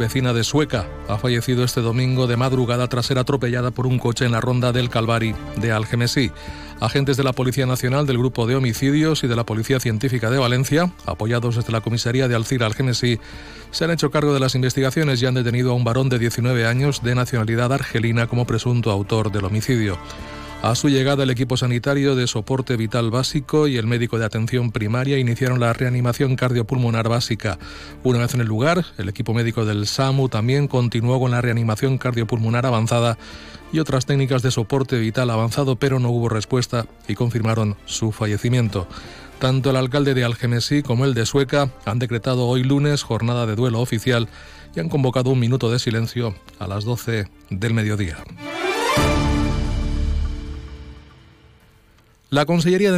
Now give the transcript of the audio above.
vecina de Sueca, ha fallecido este domingo de madrugada tras ser atropellada por un coche en la ronda del Calvari de Algemesí. Agentes de la Policía Nacional, del Grupo de Homicidios y de la Policía Científica de Valencia, apoyados desde la comisaría de Alcira Algemesí, se han hecho cargo de las investigaciones y han detenido a un varón de 19 años de nacionalidad argelina como presunto autor del homicidio. A su llegada, el equipo sanitario de soporte vital básico y el médico de atención primaria iniciaron la reanimación cardiopulmonar básica. Una vez en el lugar, el equipo médico del SAMU también continuó con la reanimación cardiopulmonar avanzada y otras técnicas de soporte vital avanzado, pero no hubo respuesta y confirmaron su fallecimiento. Tanto el alcalde de Algemesí como el de Sueca han decretado hoy lunes jornada de duelo oficial y han convocado un minuto de silencio a las 12 del mediodía. La Consellería de